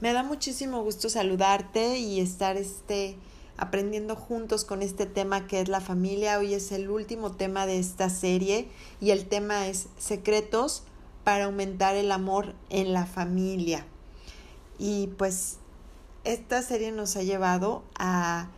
Me da muchísimo gusto saludarte y estar este aprendiendo juntos con este tema que es la familia. Hoy es el último tema de esta serie y el tema es secretos para aumentar el amor en la familia. Y pues esta serie nos ha llevado a,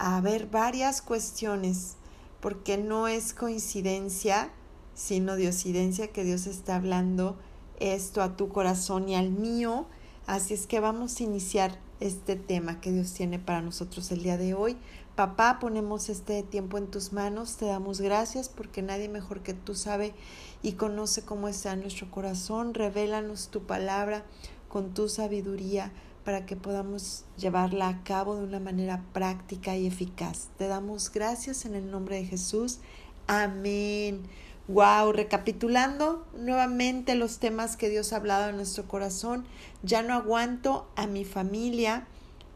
a ver varias cuestiones porque no es coincidencia, sino diosidencia que Dios está hablando esto a tu corazón y al mío Así es que vamos a iniciar este tema que Dios tiene para nosotros el día de hoy. Papá, ponemos este tiempo en tus manos, te damos gracias porque nadie mejor que tú sabe y conoce cómo está nuestro corazón. Revélanos tu palabra con tu sabiduría para que podamos llevarla a cabo de una manera práctica y eficaz. Te damos gracias en el nombre de Jesús. Amén. Wow, recapitulando nuevamente los temas que Dios ha hablado en nuestro corazón, ya no aguanto a mi familia,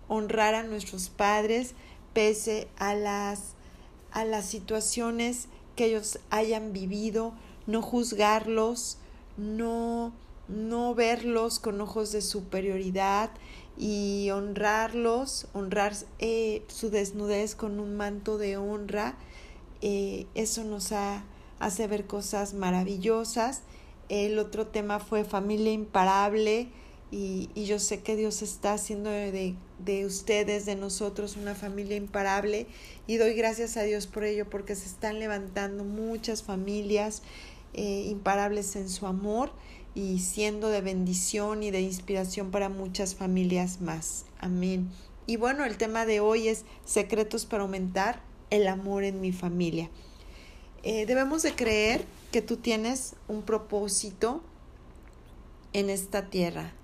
honrar a nuestros padres pese a las a las situaciones que ellos hayan vivido, no juzgarlos, no no verlos con ojos de superioridad y honrarlos, honrar eh, su desnudez con un manto de honra. Eh, eso nos ha hace ver cosas maravillosas. El otro tema fue familia imparable y, y yo sé que Dios está haciendo de, de, ustedes, de nosotros, una familia imparable y doy gracias a Dios por ello porque se están levantando muchas familias eh, imparables en su amor y siendo de bendición y de inspiración para muchas familias más. Amén. Y bueno, el tema de hoy es secretos para aumentar el amor en mi familia. Eh, debemos de creer que tú tienes un propósito en esta tierra.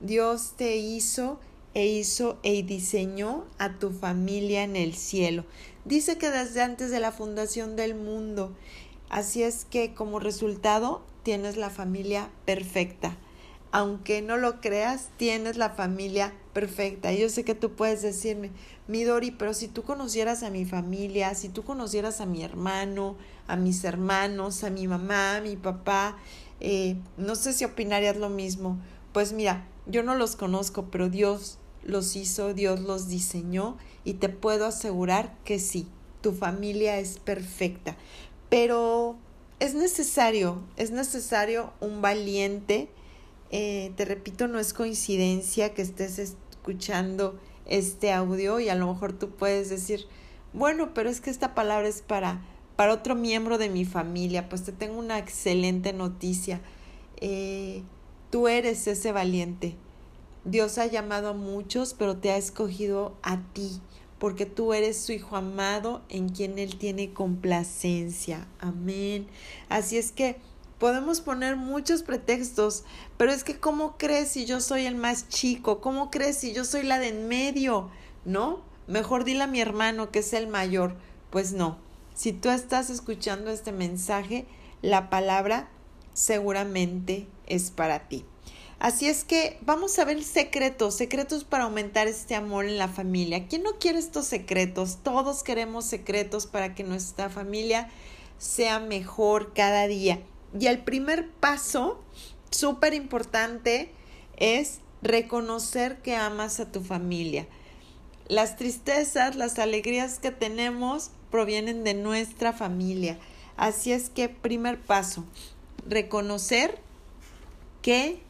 Dios te hizo e hizo e diseñó a tu familia en el cielo. Dice que desde antes de la fundación del mundo. Así es que como resultado tienes la familia perfecta. Aunque no lo creas, tienes la familia perfecta. Yo sé que tú puedes decirme, mi Dori, pero si tú conocieras a mi familia, si tú conocieras a mi hermano, a mis hermanos, a mi mamá, a mi papá, eh, no sé si opinarías lo mismo. Pues mira, yo no los conozco, pero Dios los hizo, Dios los diseñó y te puedo asegurar que sí, tu familia es perfecta. Pero es necesario, es necesario un valiente. Eh, te repito, no es coincidencia que estés escuchando este audio y a lo mejor tú puedes decir, bueno, pero es que esta palabra es para, para otro miembro de mi familia. Pues te tengo una excelente noticia. Eh, tú eres ese valiente. Dios ha llamado a muchos, pero te ha escogido a ti, porque tú eres su hijo amado en quien Él tiene complacencia. Amén. Así es que Podemos poner muchos pretextos, pero es que ¿cómo crees si yo soy el más chico? ¿Cómo crees si yo soy la de en medio? ¿No? Mejor dile a mi hermano que es el mayor. Pues no. Si tú estás escuchando este mensaje, la palabra seguramente es para ti. Así es que vamos a ver secretos, secretos para aumentar este amor en la familia. ¿Quién no quiere estos secretos? Todos queremos secretos para que nuestra familia sea mejor cada día. Y el primer paso, súper importante, es reconocer que amas a tu familia. Las tristezas, las alegrías que tenemos provienen de nuestra familia. Así es que primer paso, reconocer que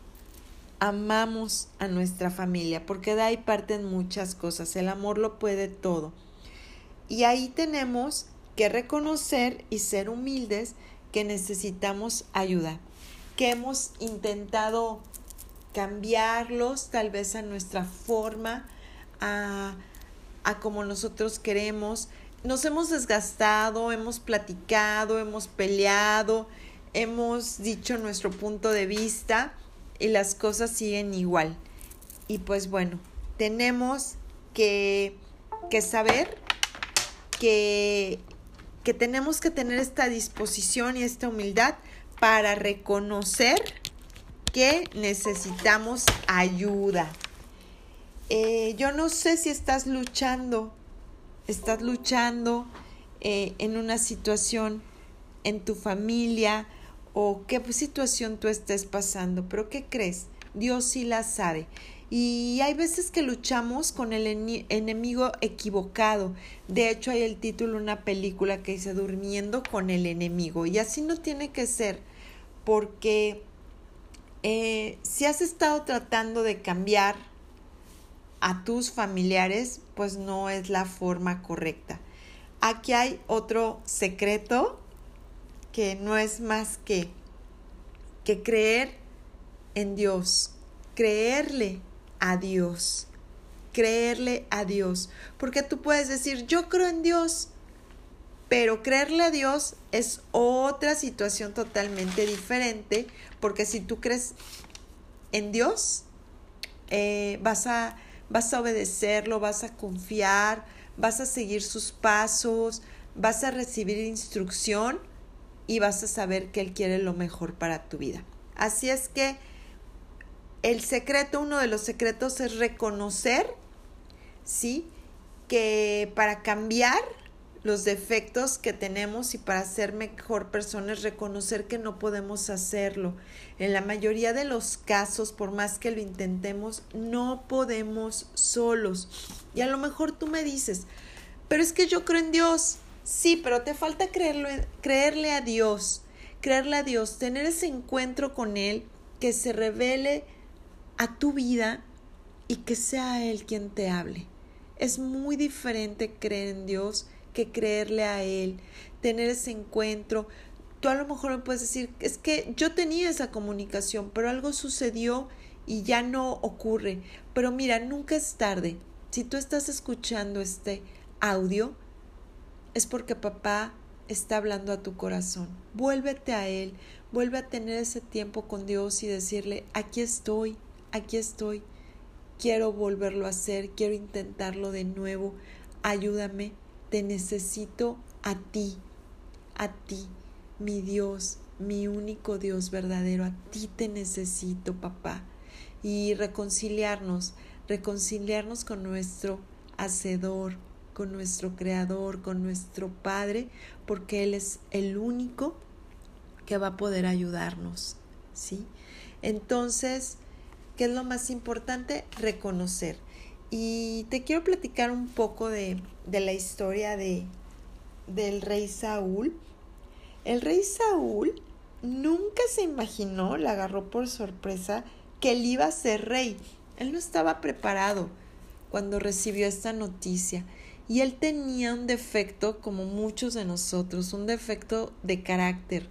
amamos a nuestra familia, porque de ahí parten muchas cosas. El amor lo puede todo. Y ahí tenemos que reconocer y ser humildes que necesitamos ayuda, que hemos intentado cambiarlos tal vez a nuestra forma, a, a como nosotros queremos. Nos hemos desgastado, hemos platicado, hemos peleado, hemos dicho nuestro punto de vista y las cosas siguen igual. Y pues bueno, tenemos que, que saber que que tenemos que tener esta disposición y esta humildad para reconocer que necesitamos ayuda. Eh, yo no sé si estás luchando, estás luchando eh, en una situación en tu familia o qué situación tú estés pasando, pero ¿qué crees? Dios sí la sabe. Y hay veces que luchamos con el enemigo equivocado. De hecho, hay el título de una película que dice Durmiendo con el enemigo. Y así no tiene que ser, porque eh, si has estado tratando de cambiar a tus familiares, pues no es la forma correcta. Aquí hay otro secreto que no es más que, que creer en Dios, creerle a Dios, creerle a Dios. Porque tú puedes decir, yo creo en Dios, pero creerle a Dios es otra situación totalmente diferente, porque si tú crees en Dios, eh, vas, a, vas a obedecerlo, vas a confiar, vas a seguir sus pasos, vas a recibir instrucción y vas a saber que Él quiere lo mejor para tu vida. Así es que el secreto, uno de los secretos es reconocer, ¿sí? Que para cambiar los defectos que tenemos y para ser mejor persona es reconocer que no podemos hacerlo. En la mayoría de los casos, por más que lo intentemos, no podemos solos. Y a lo mejor tú me dices, pero es que yo creo en Dios. Sí, pero te falta creerle, creerle a Dios, creerle a Dios, tener ese encuentro con Él, que se revele a tu vida y que sea Él quien te hable. Es muy diferente creer en Dios que creerle a Él, tener ese encuentro. Tú a lo mejor me puedes decir, es que yo tenía esa comunicación, pero algo sucedió y ya no ocurre. Pero mira, nunca es tarde. Si tú estás escuchando este audio, es porque papá está hablando a tu corazón. Vuélvete a Él, vuelve a tener ese tiempo con Dios y decirle, aquí estoy, aquí estoy, quiero volverlo a hacer, quiero intentarlo de nuevo, ayúdame, te necesito a ti, a ti, mi Dios, mi único Dios verdadero, a ti te necesito, papá. Y reconciliarnos, reconciliarnos con nuestro Hacedor, con nuestro Creador, con nuestro Padre, porque Él es el único que va a poder ayudarnos, ¿sí? Entonces, ¿Qué es lo más importante? Reconocer. Y te quiero platicar un poco de, de la historia de, del rey Saúl. El rey Saúl nunca se imaginó, le agarró por sorpresa, que él iba a ser rey. Él no estaba preparado cuando recibió esta noticia. Y él tenía un defecto, como muchos de nosotros, un defecto de carácter.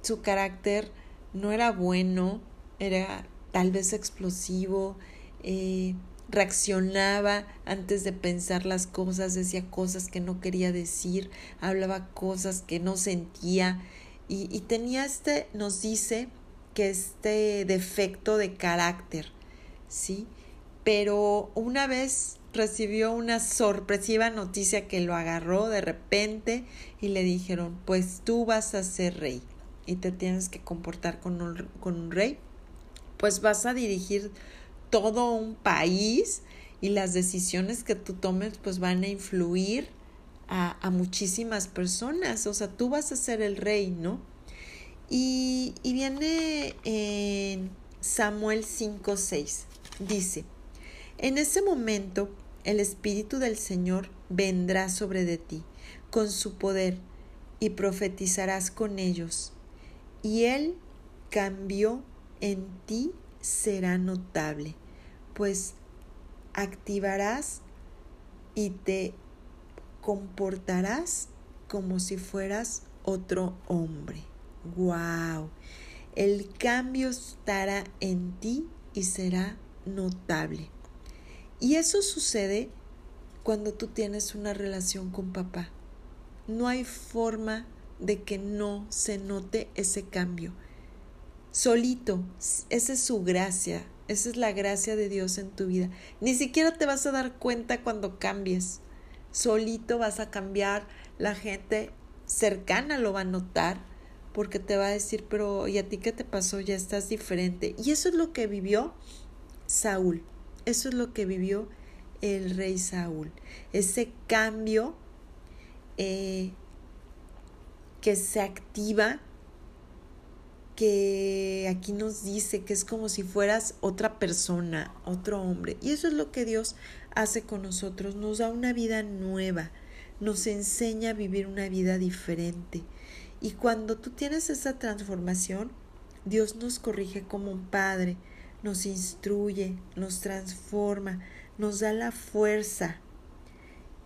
su carácter no era bueno, era tal vez explosivo, eh, reaccionaba antes de pensar las cosas, decía cosas que no quería decir, hablaba cosas que no sentía y, y tenía este, nos dice que este defecto de carácter, ¿sí? Pero una vez recibió una sorpresiva noticia que lo agarró de repente y le dijeron, pues tú vas a ser rey y te tienes que comportar con un, con un rey pues vas a dirigir todo un país y las decisiones que tú tomes pues van a influir a, muchísimas personas. O sea, tú vas a ser el rey, ¿no? Y, y viene en Samuel 5.6. Dice, en ese momento el Espíritu del Señor vendrá sobre de ti con su poder y profetizarás con ellos. Y él cambió en ti será notable, pues activarás y te comportarás como si fueras otro hombre. ¡Wow! El cambio estará en ti y será notable. Y eso sucede cuando tú tienes una relación con papá. No hay forma de que no se note ese cambio solito. Esa es su gracia. Esa es la gracia de Dios en tu vida. Ni siquiera te vas a dar cuenta cuando cambies. Solito vas a cambiar. La gente cercana lo va a notar porque te va a decir, pero ¿y a ti qué te pasó? Ya estás diferente. Y eso es lo que vivió Saúl. Eso es lo que vivió el rey Saúl. Ese cambio eh, que se activa que aquí nos dice que es como si fueras otra persona, otro hombre. Y eso es lo que Dios hace con nosotros, nos da una vida nueva, nos enseña a vivir una vida diferente. Y cuando tú tienes esa transformación, Dios nos corrige como un padre, nos instruye, nos transforma, nos da la fuerza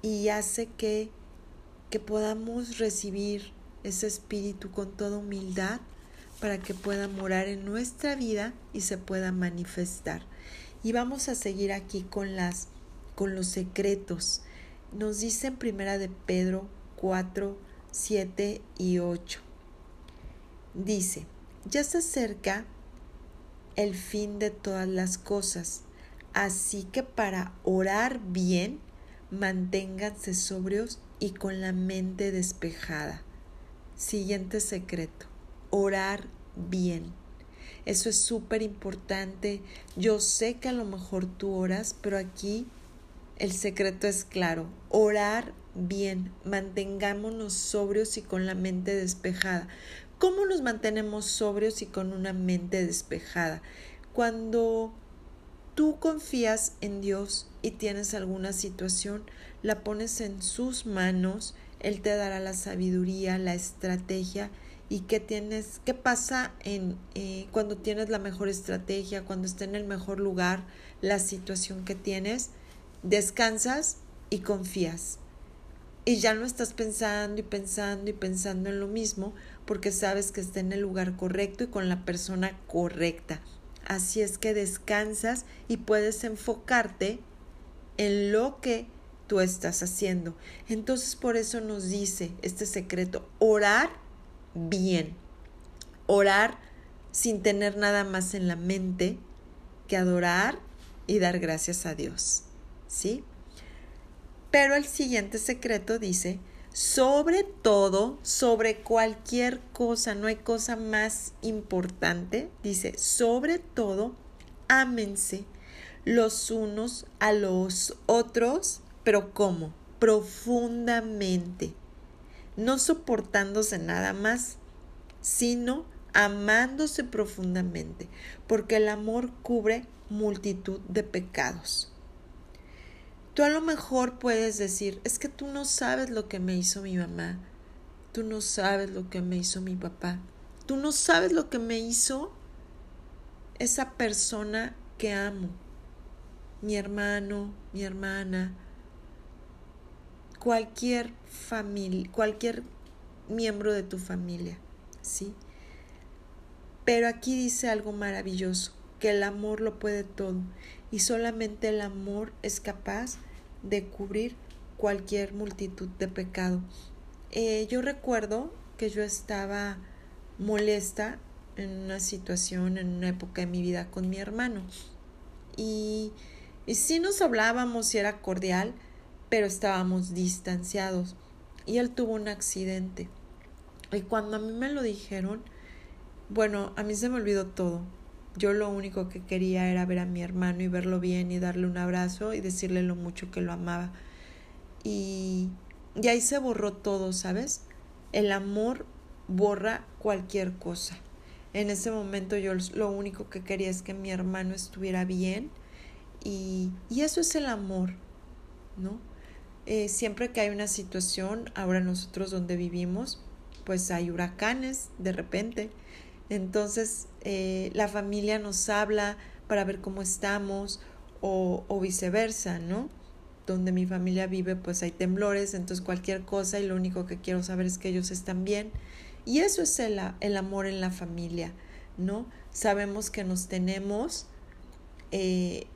y hace que, que podamos recibir ese espíritu con toda humildad para que pueda morar en nuestra vida y se pueda manifestar. Y vamos a seguir aquí con las con los secretos. Nos dice en Primera de Pedro 4, 7 y 8. Dice, ya se acerca el fin de todas las cosas, así que para orar bien, manténganse sobrios y con la mente despejada. Siguiente secreto orar bien. Eso es súper importante. Yo sé que a lo mejor tú oras, pero aquí el secreto es claro. Orar bien. Mantengámonos sobrios y con la mente despejada. ¿Cómo nos mantenemos sobrios y con una mente despejada? Cuando tú confías en Dios y tienes alguna situación, la pones en sus manos, Él te dará la sabiduría, la estrategia y qué tienes, qué pasa en eh, cuando tienes la mejor estrategia, cuando está en el mejor lugar la situación que tienes, descansas y confías. Y ya no estás pensando y pensando y pensando en lo mismo porque sabes que está en el lugar correcto y con la persona correcta. Así es que descansas y puedes enfocarte en lo que tú estás haciendo. Entonces por eso nos dice este secreto, orar bien. Orar sin tener nada más en la mente que adorar y dar gracias a Dios. ¿Sí? Pero el siguiente secreto dice, sobre todo, sobre cualquier cosa, no hay cosa más importante, dice, sobre todo, ámense los unos a los otros, pero ¿cómo? Profundamente no soportándose nada más, sino amándose profundamente, porque el amor cubre multitud de pecados. Tú a lo mejor puedes decir, es que tú no sabes lo que me hizo mi mamá, tú no sabes lo que me hizo mi papá, tú no sabes lo que me hizo esa persona que amo, mi hermano, mi hermana, cualquier familia, cualquier miembro de tu familia, ¿sí? Pero aquí dice algo maravilloso, que el amor lo puede todo y solamente el amor es capaz de cubrir cualquier multitud de pecado. Eh, yo recuerdo que yo estaba molesta en una situación, en una época de mi vida con mi hermano. Y, y sí nos hablábamos y era cordial, pero estábamos distanciados y él tuvo un accidente. Y cuando a mí me lo dijeron, bueno, a mí se me olvidó todo. Yo lo único que quería era ver a mi hermano y verlo bien y darle un abrazo y decirle lo mucho que lo amaba. Y, y ahí se borró todo, ¿sabes? El amor borra cualquier cosa. En ese momento yo lo único que quería es que mi hermano estuviera bien y, y eso es el amor, ¿no? Eh, siempre que hay una situación, ahora nosotros donde vivimos, pues hay huracanes de repente. Entonces eh, la familia nos habla para ver cómo estamos o, viceversa, ¿no? Donde mi familia vive pues hay temblores, entonces cualquier cosa y lo único que quiero saber es que ellos están bien. Y eso es el, el amor en la familia, ¿no? Sabemos que nos tenemos eh,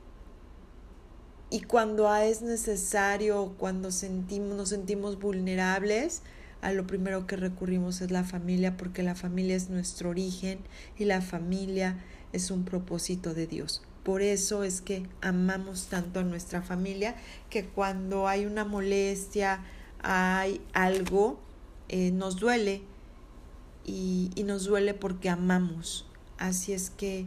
y cuando es necesario, cuando sentimos, nos sentimos vulnerables, a lo primero que recurrimos es la familia, porque la familia es nuestro origen y la familia es un propósito de Dios. Por eso es que amamos tanto a nuestra familia, que cuando hay una molestia, hay algo, eh, nos duele y, y nos duele porque amamos. Así es que,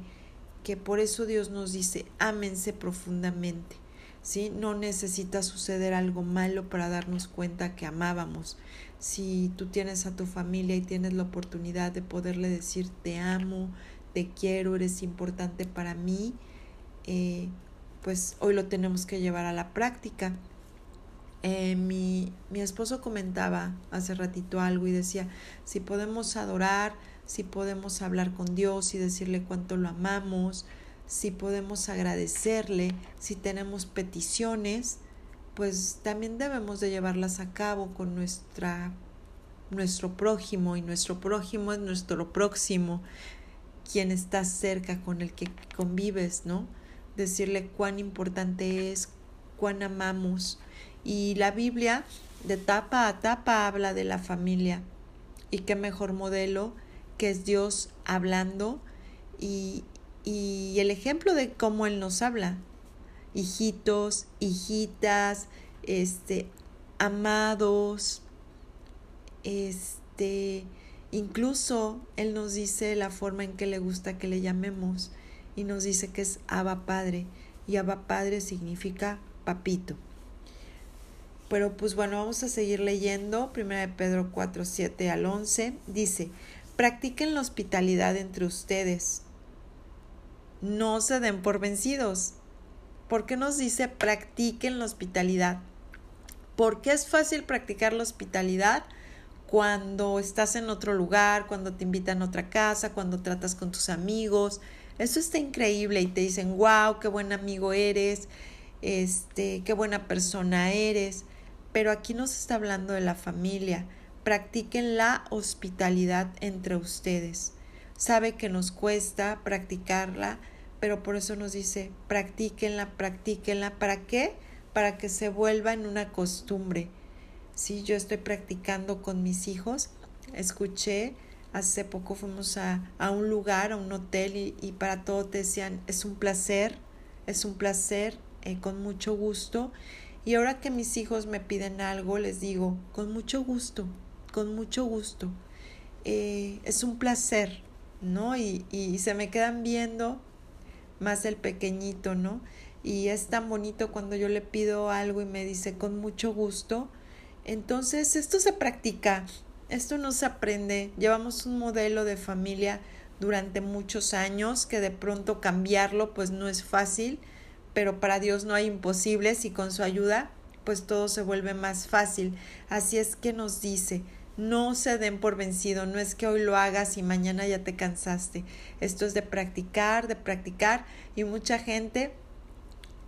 que por eso Dios nos dice, ámense profundamente ¿sí? No necesita suceder algo malo para darnos cuenta que amábamos. Si tú tienes a tu familia y tienes la oportunidad de poderle decir te amo, te quiero, eres importante para mí, eh, pues hoy lo tenemos que llevar a la práctica. Eh, mi, mi esposo comentaba hace ratito algo y decía, si podemos adorar, si podemos hablar con Dios y decirle cuánto lo amamos, si podemos agradecerle, si tenemos peticiones, pues también debemos de llevarlas a cabo con nuestra nuestro prójimo y nuestro prójimo es nuestro próximo, quien está cerca con el que convives, ¿no? Decirle cuán importante es, cuán amamos. Y la Biblia de tapa a tapa habla de la familia. Y qué mejor modelo que es Dios hablando y, y el ejemplo de cómo Él nos habla. Hijitos, hijitas, este, amados, este, incluso Él nos dice la forma en que le gusta que le llamemos y nos dice que es Abba Padre y Abba Padre significa papito. Pero pues bueno, vamos a seguir leyendo. Primera de Pedro 4, 7 al 11 dice, practiquen la hospitalidad entre ustedes no se den por vencidos. ¿Por qué nos dice practiquen la hospitalidad? Porque es fácil practicar la hospitalidad cuando estás en otro lugar, cuando te invitan a otra casa, cuando tratas con tus amigos. Eso está increíble y te dicen, wow, qué buen amigo eres, este, qué buena persona eres. Pero aquí nos está hablando de la familia. Practiquen la hospitalidad entre ustedes. Sabe que nos cuesta practicarla, pero por eso nos dice, practíquenla, practíquenla. ¿Para qué? Para que se vuelva en una costumbre. Si yo estoy practicando con mis hijos, escuché, hace poco fuimos a, a un lugar, a un hotel, y, y, para todo te decían, es un placer, es un placer, eh, con mucho gusto. Y ahora que mis hijos me piden algo, les digo, con mucho gusto, con mucho gusto. Eh, es un placer, ¿no? Y, y se me quedan viendo más el pequeñito, ¿no? Y es tan bonito cuando yo le pido algo y me dice con mucho gusto. Entonces, esto se practica, esto no se aprende. Llevamos un modelo de familia durante muchos años que de pronto cambiarlo pues no es fácil, pero para Dios no hay imposibles y con su ayuda pues todo se vuelve más fácil. Así es que nos dice, no se den por vencido, no es que hoy lo hagas y mañana ya te cansaste. Esto es de practicar, de practicar y mucha gente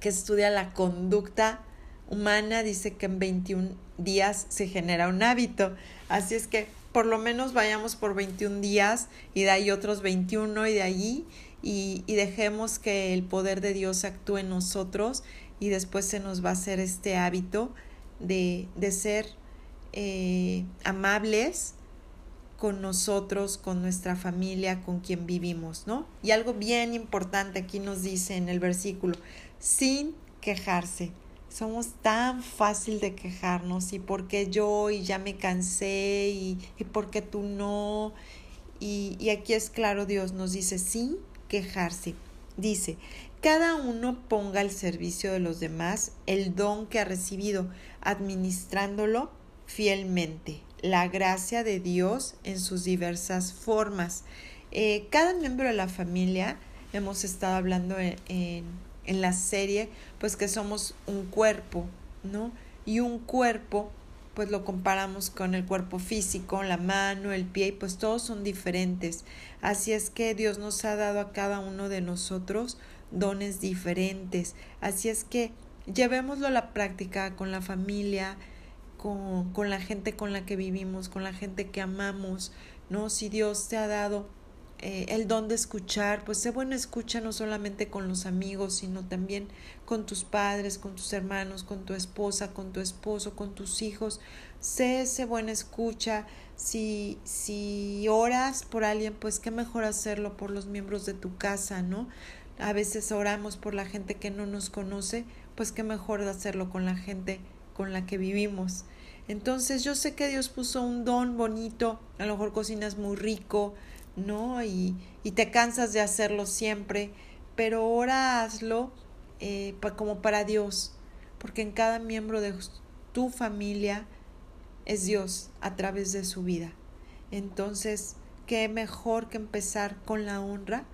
que estudia la conducta humana dice que en 21 días se genera un hábito. Así es que por lo menos vayamos por 21 días y de ahí otros 21 y de allí y, y dejemos que el poder de Dios actúe en nosotros y después se nos va a hacer este hábito de, de ser eh, amables con nosotros, con nuestra familia, con quien vivimos, ¿no? Y algo bien importante aquí nos dice en el versículo, sin quejarse. Somos tan fácil de quejarnos y por qué yo y ya me cansé y, y por qué tú no. Y, y aquí es claro, Dios nos dice sin quejarse. Dice, cada uno ponga al servicio de los demás el don que ha recibido, administrándolo fielmente la gracia de Dios en sus diversas formas. Eh, cada miembro de la familia, hemos estado hablando en, en, en, la serie, pues que somos un cuerpo, ¿no? Y un cuerpo, pues lo comparamos con el cuerpo físico, la mano, el pie, y pues todos son diferentes. Así es que Dios nos ha dado a cada uno de nosotros dones diferentes. Así es que llevémoslo a la práctica con la familia, con, con la gente con la que vivimos, con la gente que amamos, ¿no? Si Dios te ha dado eh, el don de escuchar, pues sé buena escucha no solamente con los amigos, sino también con tus padres, con tus hermanos, con tu esposa, con tu esposo, con tus hijos. Sé ese buena escucha. Si, si oras por alguien, pues qué mejor hacerlo por los miembros de tu casa, ¿no? A veces oramos por la gente que no nos conoce, pues qué mejor hacerlo con la gente con la que vivimos. Entonces yo sé que Dios puso un don bonito, a lo mejor cocinas muy rico, ¿no? Y, y te cansas de hacerlo siempre, pero ahora hazlo eh, como para Dios, porque en cada miembro de tu familia es Dios a través de su vida. Entonces, qué mejor que empezar con la honra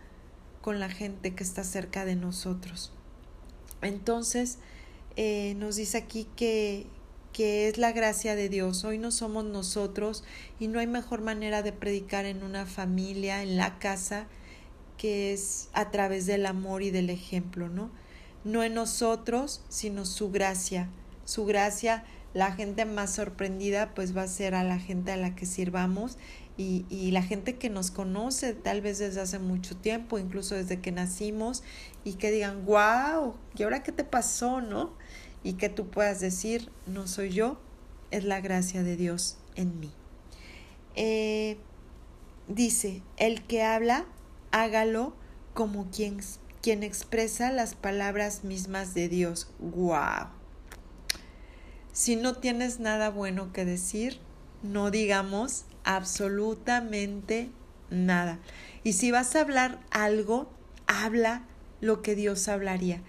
con la gente que está cerca de nosotros. Entonces, eh, nos dice aquí que, que es la gracia de Dios. Hoy no somos nosotros y no hay mejor manera de predicar en una familia, en la casa, que es a través del amor y del ejemplo, ¿no? No en nosotros, sino su gracia. Su gracia, la gente más sorprendida, pues va a ser a la gente a la que sirvamos y, y, la gente que nos conoce tal vez desde hace mucho tiempo, incluso desde que nacimos, y que digan, wow, ¿y ahora qué te pasó, no? y que tú puedas decir, no soy yo, es la gracia de Dios en mí. Eh, dice, el que habla, hágalo como quien, quien expresa las palabras mismas de Dios. ¡Wow! Si no tienes nada bueno que decir, no digamos absolutamente nada. Y si vas a hablar algo, habla lo que Dios hablaría.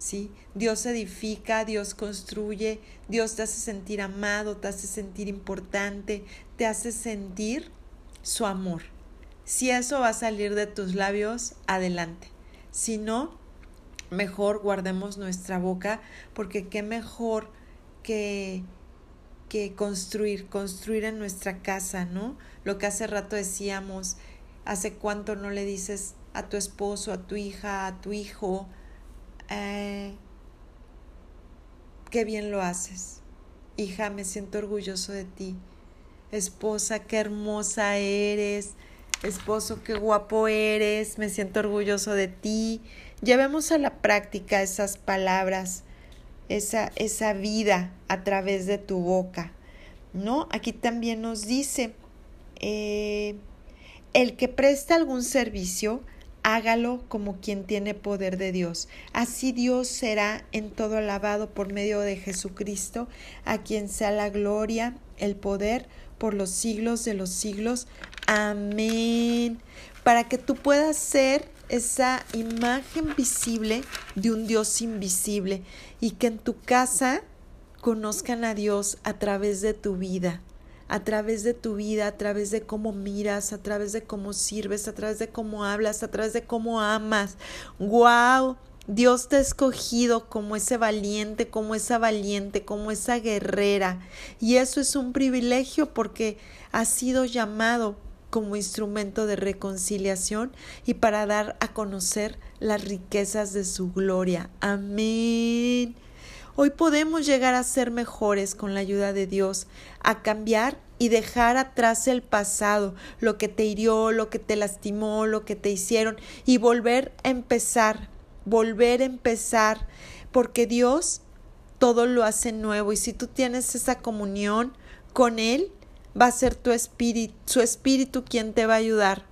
¿sí? Dios edifica, Dios construye, Dios te hace sentir amado, te hace sentir importante, te hace sentir su amor. Si eso va a salir de tus labios, adelante. Si no, mejor guardemos nuestra boca, porque qué mejor que que construir, construir en nuestra casa, ¿no? Lo que hace rato decíamos, hace cuánto no le dices a tu esposo, a tu hija, a tu hijo, eh, qué bien lo haces. Hija, me siento orgulloso de ti. Esposa, qué hermosa eres. Esposo, qué guapo eres. Me siento orgulloso de ti. Llevemos a la práctica esas palabras, esa, esa vida a través de tu boca. ¿No? Aquí también nos dice, eh, el que presta algún servicio, hágalo como quien tiene poder de Dios. Así Dios será en todo alabado por medio de Jesucristo, a quien sea la gloria, el poder por los siglos de los siglos. Amén. Para que tú puedas ser esa imagen visible de un Dios invisible y que en tu casa conozcan a Dios a través de tu vida a través de tu vida, a través de cómo miras, a través de cómo sirves, a través de cómo hablas, a través de cómo amas. ¡Wow! Dios te ha escogido como ese valiente, como esa valiente, como esa guerrera. Y eso es un privilegio porque has sido llamado como instrumento de reconciliación y para dar a conocer las riquezas de su gloria. Amén. Hoy podemos llegar a ser mejores con la ayuda de Dios, a cambiar y dejar atrás el pasado, lo que te hirió, lo que te lastimó, lo que te hicieron y volver a empezar, volver a empezar, porque Dios todo lo hace nuevo y si tú tienes esa comunión con Él, va a ser tu espíritu, su espíritu quien te va a ayudar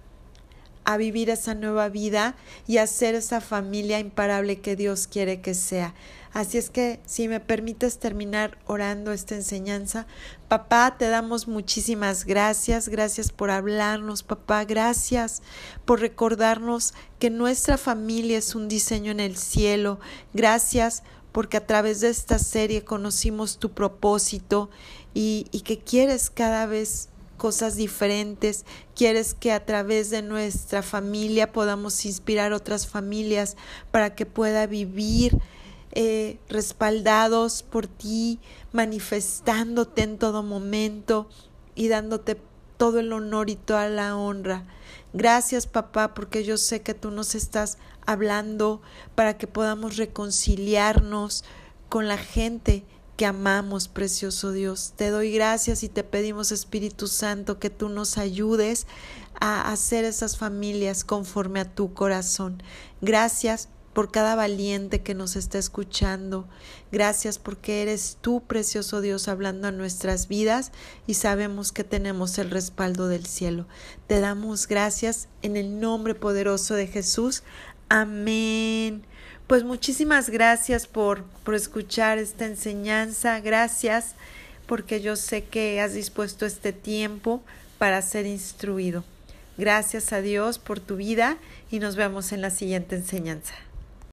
a vivir esa nueva vida y a ser esa familia imparable que Dios quiere que sea. Así es que si me permites terminar orando esta enseñanza, papá, te damos muchísimas gracias, gracias por hablarnos, papá, gracias por recordarnos que nuestra familia es un diseño en el cielo, gracias porque a través de esta serie conocimos tu propósito y, y que quieres cada vez cosas diferentes, quieres que a través de nuestra familia podamos inspirar otras familias para que pueda vivir eh, respaldados por ti, manifestándote en todo momento y dándote todo el honor y toda la honra. Gracias papá porque yo sé que tú nos estás hablando para que podamos reconciliarnos con la gente que amamos, precioso Dios. Te doy gracias y te pedimos, Espíritu Santo, que tú nos ayudes a hacer esas familias conforme a tu corazón. Gracias por cada valiente que nos está escuchando. Gracias porque eres tú, precioso Dios, hablando a nuestras vidas y sabemos que tenemos el respaldo del cielo. Te damos gracias en el nombre poderoso de Jesús. Amén. Pues muchísimas gracias por, por escuchar esta enseñanza. Gracias porque yo sé que has dispuesto este tiempo para ser instruido. Gracias a Dios por tu vida y nos vemos en la siguiente enseñanza.